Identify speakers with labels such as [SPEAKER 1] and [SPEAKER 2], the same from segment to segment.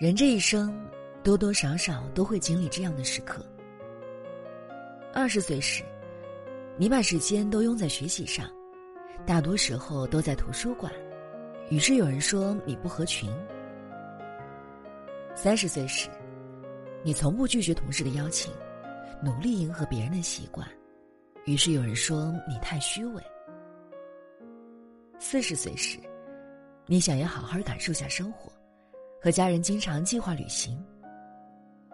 [SPEAKER 1] 人这一生，多多少少都会经历这样的时刻。二十岁时，你把时间都用在学习上，大多时候都在图书馆，于是有人说你不合群。三十岁时，你从不拒绝同事的邀请，努力迎合别人的习惯，于是有人说你太虚伪。四十岁时，你想要好好感受下生活，和家人经常计划旅行，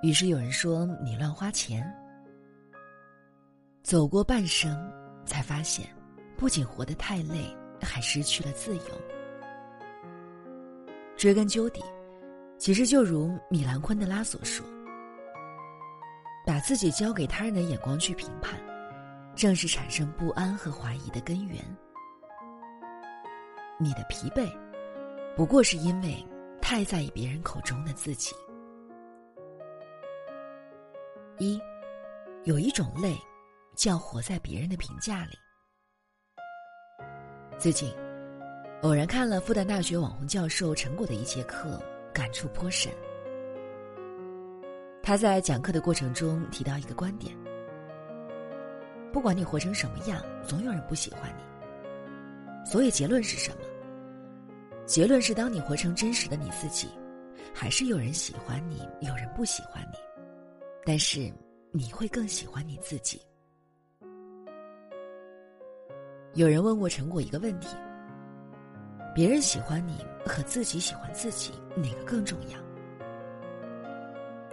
[SPEAKER 1] 于是有人说你乱花钱。走过半生，才发现，不仅活得太累，还失去了自由。追根究底，其实就如米兰昆德拉所说：“把自己交给他人的眼光去评判，正是产生不安和怀疑的根源。”你的疲惫，不过是因为太在意别人口中的自己。一，有一种累，叫活在别人的评价里。最近，偶然看了复旦大学网红教授陈果的一节课，感触颇深。他在讲课的过程中提到一个观点：不管你活成什么样，总有人不喜欢你。所以结论是什么？结论是：当你活成真实的你自己，还是有人喜欢你，有人不喜欢你，但是你会更喜欢你自己。有人问过陈果一个问题：别人喜欢你和自己喜欢自己，哪个更重要？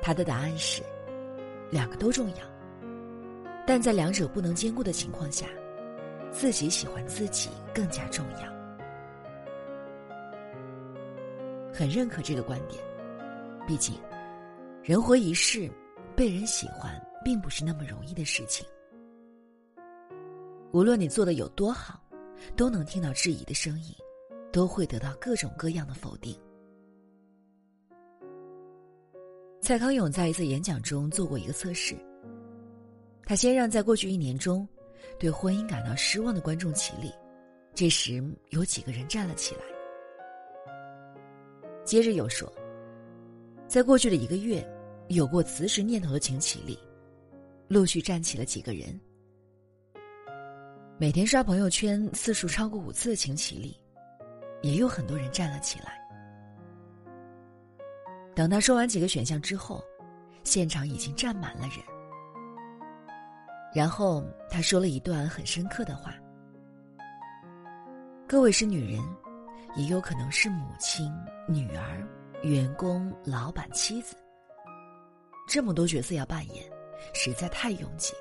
[SPEAKER 1] 他的答案是：两个都重要，但在两者不能兼顾的情况下。自己喜欢自己更加重要，很认可这个观点。毕竟，人活一世，被人喜欢并不是那么容易的事情。无论你做的有多好，都能听到质疑的声音，都会得到各种各样的否定。蔡康永在一次演讲中做过一个测试，他先让在过去一年中。对婚姻感到失望的观众起立，这时有几个人站了起来。接着又说，在过去的一个月，有过辞职念头的请起立，陆续站起了几个人。每天刷朋友圈次数超过五次的请起立，也有很多人站了起来。等他说完几个选项之后，现场已经站满了人。然后他说了一段很深刻的话：“各位是女人，也有可能是母亲、女儿、员工、老板、妻子。这么多角色要扮演，实在太拥挤，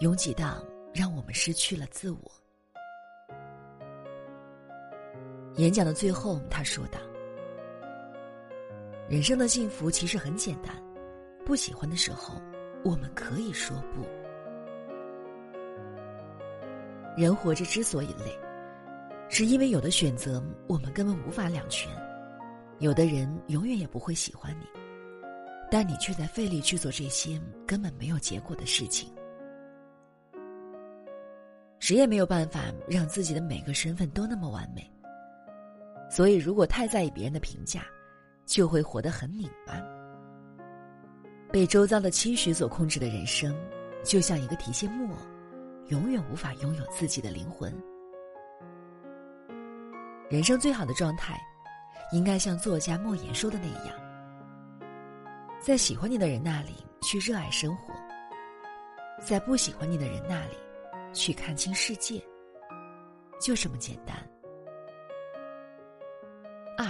[SPEAKER 1] 拥挤到让我们失去了自我。”演讲的最后，他说道：“人生的幸福其实很简单，不喜欢的时候，我们可以说不。”人活着之所以累，是因为有的选择我们根本无法两全，有的人永远也不会喜欢你，但你却在费力去做这些根本没有结果的事情。谁也没有办法让自己的每个身份都那么完美，所以如果太在意别人的评价，就会活得很拧巴。被周遭的期许所控制的人生，就像一个提线木偶。永远无法拥有自己的灵魂。人生最好的状态，应该像作家莫言说的那样，在喜欢你的人那里去热爱生活，在不喜欢你的人那里去看清世界，就这么简单。二，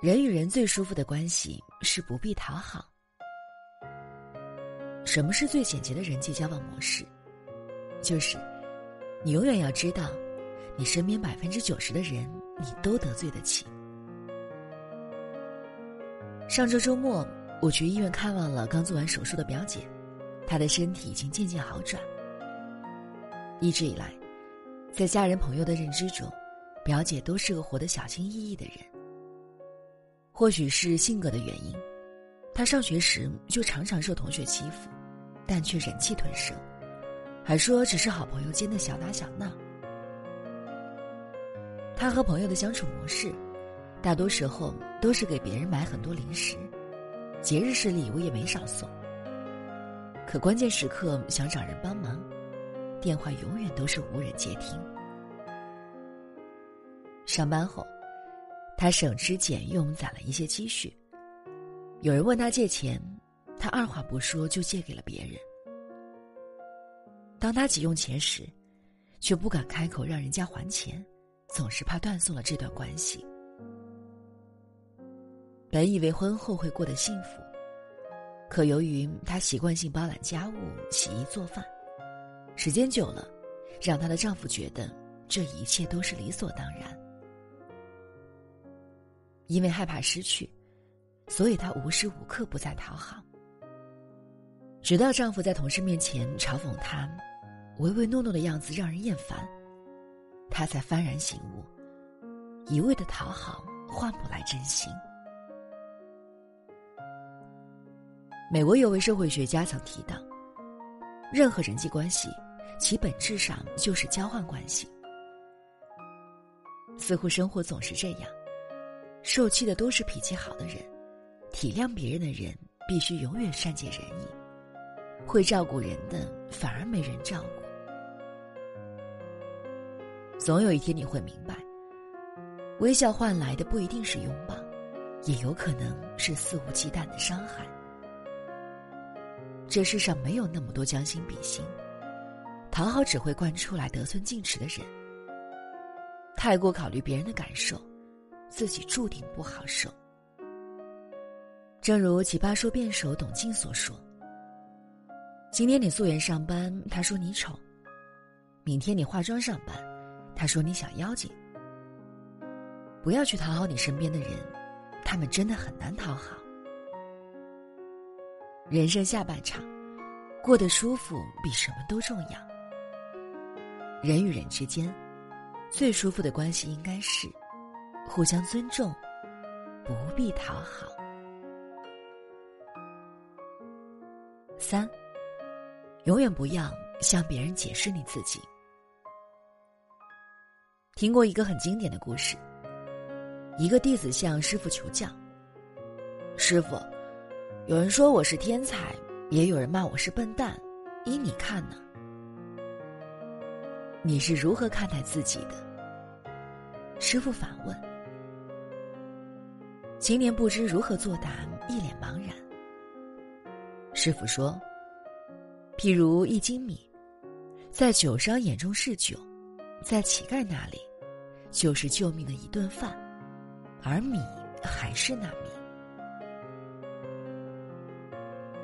[SPEAKER 1] 人与人最舒服的关系是不必讨好。什么是最简洁的人际交往模式？就是，你永远要知道，你身边百分之九十的人，你都得罪得起。上周周末，我去医院看望了刚做完手术的表姐，她的身体已经渐渐好转。一直以来，在家人朋友的认知中，表姐都是个活得小心翼翼的人。或许是性格的原因，她上学时就常常受同学欺负，但却忍气吞声。还说只是好朋友间的小打小闹。他和朋友的相处模式，大多时候都是给别人买很多零食，节日时礼物也没少送。可关键时刻想找人帮忙，电话永远都是无人接听。上班后，他省吃俭用攒了一些积蓄。有人问他借钱，他二话不说就借给了别人。当他急用钱时，却不敢开口让人家还钱，总是怕断送了这段关系。本以为婚后会过得幸福。可由于她习惯性包揽家务、洗衣做饭，时间久了，让她的丈夫觉得这一切都是理所当然。因为害怕失去，所以她无时无刻不在讨好。直到丈夫在同事面前嘲讽她，唯唯诺诺的样子让人厌烦，他才幡然醒悟：一味的讨好换不来真心。美国有位社会学家曾提到，任何人际关系，其本质上就是交换关系。似乎生活总是这样，受气的都是脾气好的人，体谅别人的人必须永远善解人意，会照顾人的反而没人照顾。总有一天你会明白，微笑换来的不一定是拥抱，也有可能是肆无忌惮的伤害。这世上没有那么多将心比心，讨好只会惯出来得寸进尺的人。太过考虑别人的感受，自己注定不好受。正如奇葩说辩手董卿所说：“今天你素颜上班，他说你丑；明天你化妆上班，他说你小妖精。不要去讨好你身边的人，他们真的很难讨好。”人生下半场，过得舒服比什么都重要。人与人之间，最舒服的关系应该是互相尊重，不必讨好。三，永远不要向别人解释你自己。听过一个很经典的故事，一个弟子向师傅求教：“师傅。”有人说我是天才，也有人骂我是笨蛋，依你看呢？你是如何看待自己的？师傅反问。青年不知如何作答，一脸茫然。师傅说：“譬如一斤米，在酒商眼中是酒，在乞丐那里，就是救命的一顿饭，而米还是那米。”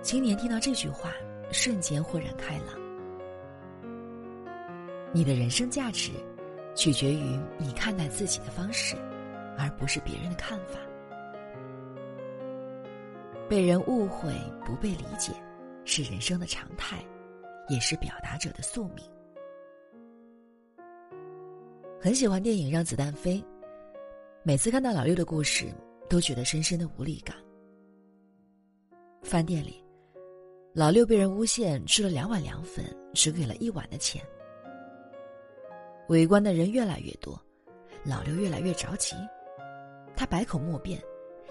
[SPEAKER 1] 青年听到这句话，瞬间豁然开朗。你的人生价值，取决于你看待自己的方式，而不是别人的看法。被人误会、不被理解，是人生的常态，也是表达者的宿命。很喜欢电影《让子弹飞》，每次看到老六的故事，都觉得深深的无力感。饭店里。老六被人诬陷吃了两碗凉粉，只给了一碗的钱。围观的人越来越多，老六越来越着急，他百口莫辩，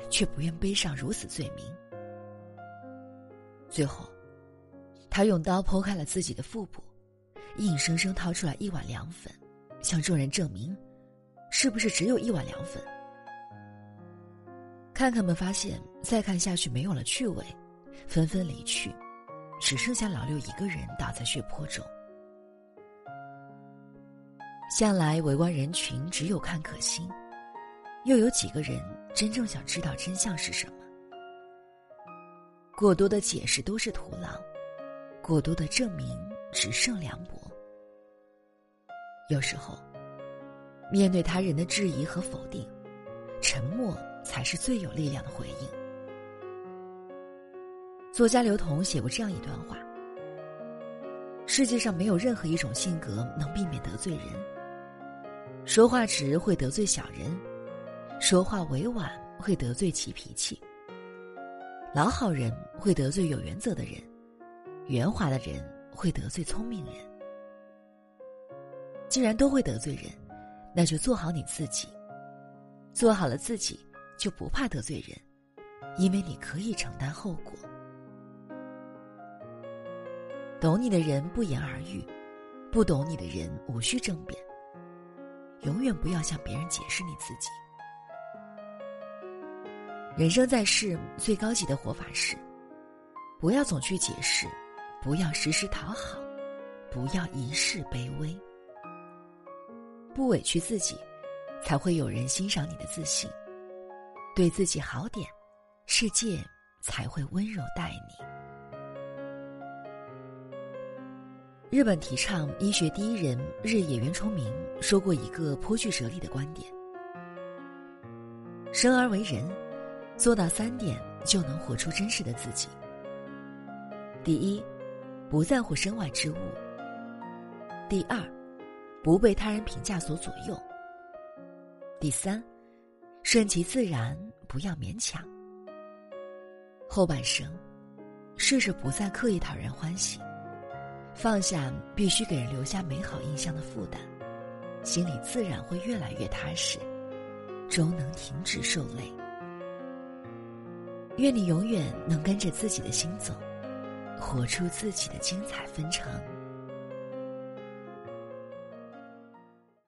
[SPEAKER 1] 却不愿背上如此罪名。最后，他用刀剖开了自己的腹部，硬生生掏出来一碗凉粉，向众人证明，是不是只有一碗凉粉？看看们发现再看下去没有了趣味，纷纷离去。只剩下老六一个人倒在血泊中。向来围观人群只有看可心，又有几个人真正想知道真相是什么？过多的解释都是徒劳，过多的证明只剩凉薄。有时候，面对他人的质疑和否定，沉默才是最有力量的回应。作家刘同写过这样一段话：世界上没有任何一种性格能避免得罪人。说话直会得罪小人，说话委婉会得罪急脾气。老好人会得罪有原则的人，圆滑的人会得罪聪明人。既然都会得罪人，那就做好你自己。做好了自己，就不怕得罪人，因为你可以承担后果。懂你的人不言而喻，不懂你的人无需争辩。永远不要向别人解释你自己。人生在世，最高级的活法是：不要总去解释，不要时时讨好，不要一世卑微。不委屈自己，才会有人欣赏你的自信。对自己好点，世界才会温柔待你。日本提倡医学第一人日野原崇明说过一个颇具哲理的观点：生而为人，做到三点就能活出真实的自己。第一，不在乎身外之物；第二，不被他人评价所左右；第三，顺其自然，不要勉强。后半生，试着不再刻意讨人欢喜。放下必须给人留下美好印象的负担，心里自然会越来越踏实，终能停止受累。愿你永远能跟着自己的心走，活出自己的精彩纷呈。